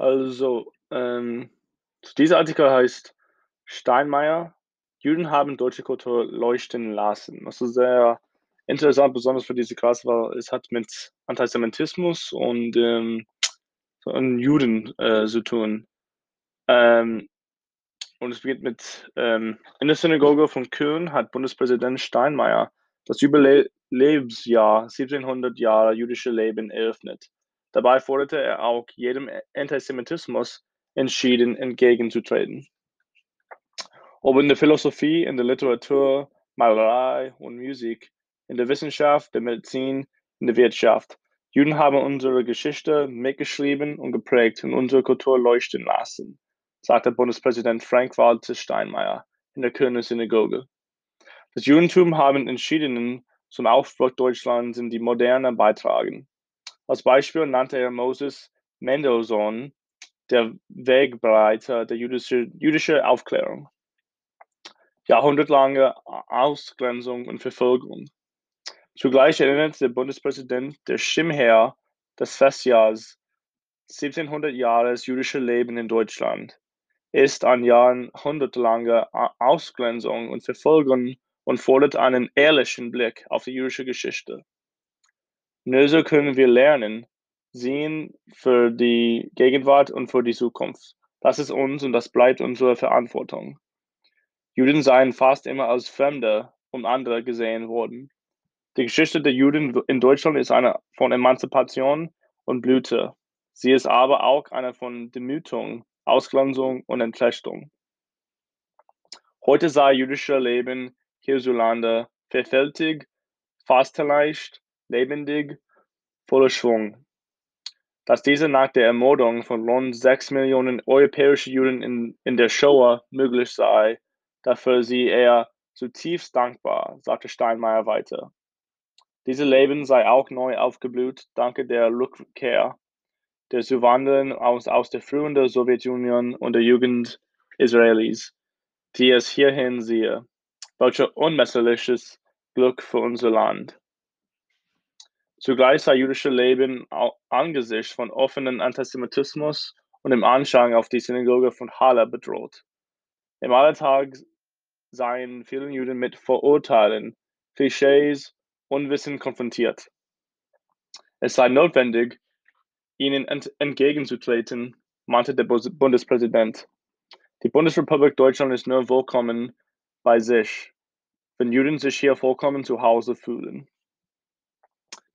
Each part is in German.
Also, ähm, dieser Artikel heißt Steinmeier: „Juden haben deutsche Kultur leuchten lassen.“ Das ist sehr interessant, besonders für diese Klasse, weil es hat mit Antisemitismus und, ähm, und Juden, äh, zu tun. Ähm, und es beginnt mit, ähm: „In der Synagoge von Köln hat Bundespräsident Steinmeier das Jubiläumsjahr 1700 Jahre jüdische Leben eröffnet. Dabei forderte er auch, jedem Antisemitismus entschieden entgegenzutreten. Ob in der Philosophie, in der Literatur, Malerei und Musik, in der Wissenschaft, der Medizin, in der Wirtschaft. Juden haben unsere Geschichte mitgeschrieben und geprägt und unsere Kultur leuchten lassen, sagte Bundespräsident Frank-Walter Steinmeier in der Kölner Synagoge. Das Judentum haben entschieden zum Aufbruch Deutschlands in die Moderne beitragen. Als Beispiel nannte er Moses Mendelssohn, der Wegbereiter der jüdische, jüdische Aufklärung. Jahrhundertelange Ausgrenzung und Verfolgung. Zugleich erinnert der Bundespräsident der Schirmherr des Festjahrs 1700 Jahres jüdische Leben in Deutschland ist an jahrhundertelange Ausgrenzung und Verfolgung und fordert einen ehrlichen Blick auf die jüdische Geschichte. Nur so können wir lernen, sehen für die Gegenwart und für die Zukunft. Das ist uns und das bleibt unsere Verantwortung. Juden seien fast immer als Fremde und andere gesehen worden. Die Geschichte der Juden in Deutschland ist eine von Emanzipation und Blüte. Sie ist aber auch eine von Demütung, Ausgrenzung und Entrechtung. Heute sei jüdische Leben hierzulande vielfältig, fast leicht, lebendig, voller Schwung. Dass diese nach der Ermordung von rund sechs Millionen europäische Juden in, in der Shoah möglich sei, Dafür sei er zutiefst dankbar, sagte Steinmeier weiter. Diese Leben sei auch neu aufgeblüht, danke der Rückkehr der Zuwanderern aus, aus der frühen der Sowjetunion und der Jugend Israelis, die es hierhin sehe. Welch unmesserliches Glück für unser Land. Zugleich sei jüdische Leben angesichts von offenen Antisemitismus und dem Anschlag auf die Synagoge von Halle bedroht. Im Alltag seien vielen Juden mit Vorurteilen, Klischees und Wissen konfrontiert. Es sei notwendig, ihnen ent entgegenzutreten, meinte der Bundespräsident. Die Bundesrepublik Deutschland ist nur willkommen bei sich, wenn Juden sich hier vollkommen zu Hause fühlen.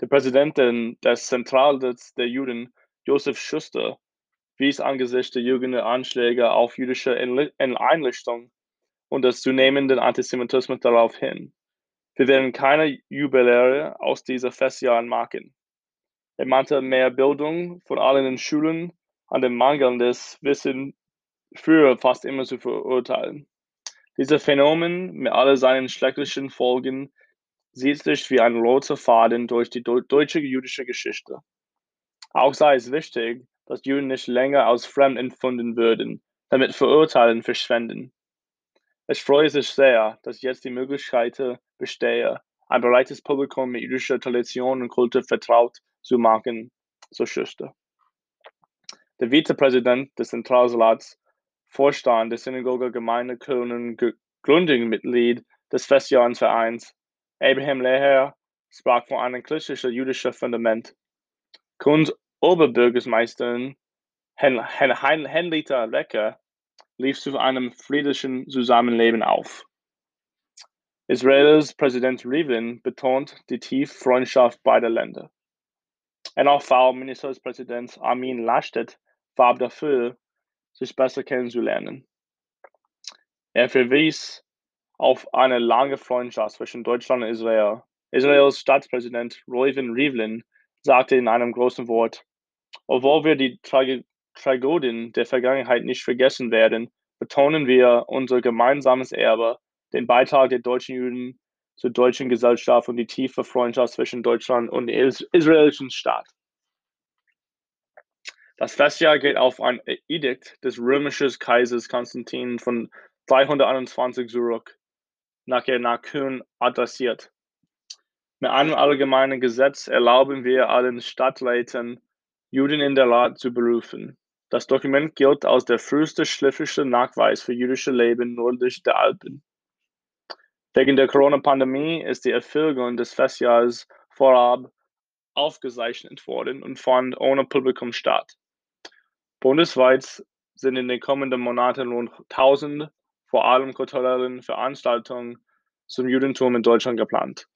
Der Präsident des Zentralrats der Juden, Josef Schuster, wies angesichts der jüngeren Anschläge auf jüdische Einrichtungen und des zunehmenden Antisemitismus darauf hin. Wir werden keine Jubiläre aus dieser Festjahren machen. Er meinte mehr Bildung von allen in Schulen an dem mangelndes Wissen früher fast immer zu verurteilen. Dieser Phänomen mit all seinen schrecklichen Folgen sieht sich wie ein roter Faden durch die deutsche jüdische Geschichte. Auch sei es wichtig, dass Juden nicht länger als fremd empfunden würden, damit Verurteilen verschwenden. Es freue sich sehr, dass jetzt die Möglichkeit bestehe, ein breites Publikum mit jüdischer Tradition und Kultur vertraut zu machen, so Schuster. Der Vizepräsident des Zentralrats, Vorstand der Synagoge Gemeinde Köln Gründungsmitglied des Festjahresvereins, Abraham Leher, sprach von einem christlichen jüdischen Fundament. Kölns Oberbürgermeisterin Henrietta Lecker lief zu einem friedlichen Zusammenleben auf. Israels Präsident Rivlin betont die tiefe Freundschaft beider Länder. NRV-Ministerpräsident Armin Laschet warb dafür, sich besser kennenzulernen. Er verwies auf eine lange Freundschaft zwischen Deutschland und Israel. Israels Staatspräsident Reuven Rivlin sagte in einem großen Wort, obwohl wir die Tragödie Tragödien der Vergangenheit nicht vergessen werden, betonen wir unser gemeinsames Erbe, den Beitrag der deutschen Juden zur deutschen Gesellschaft und die tiefe Freundschaft zwischen Deutschland und dem israelischen Staat. Das Festjahr geht auf ein Edikt des römischen Kaisers Konstantin von 321 zurück, nach Köln adressiert. Mit einem allgemeinen Gesetz erlauben wir allen Stadtleuten, Juden in der Rat zu berufen. Das Dokument gilt als der früheste schriftliche Nachweis für jüdische Leben nördlich der Alpen. Wegen der Corona-Pandemie ist die Erfüllung des Festjahres vorab aufgezeichnet worden und fand ohne Publikum statt. Bundesweit sind in den kommenden Monaten rund 1000 vor allem kulturellen Veranstaltungen zum Judentum in Deutschland geplant.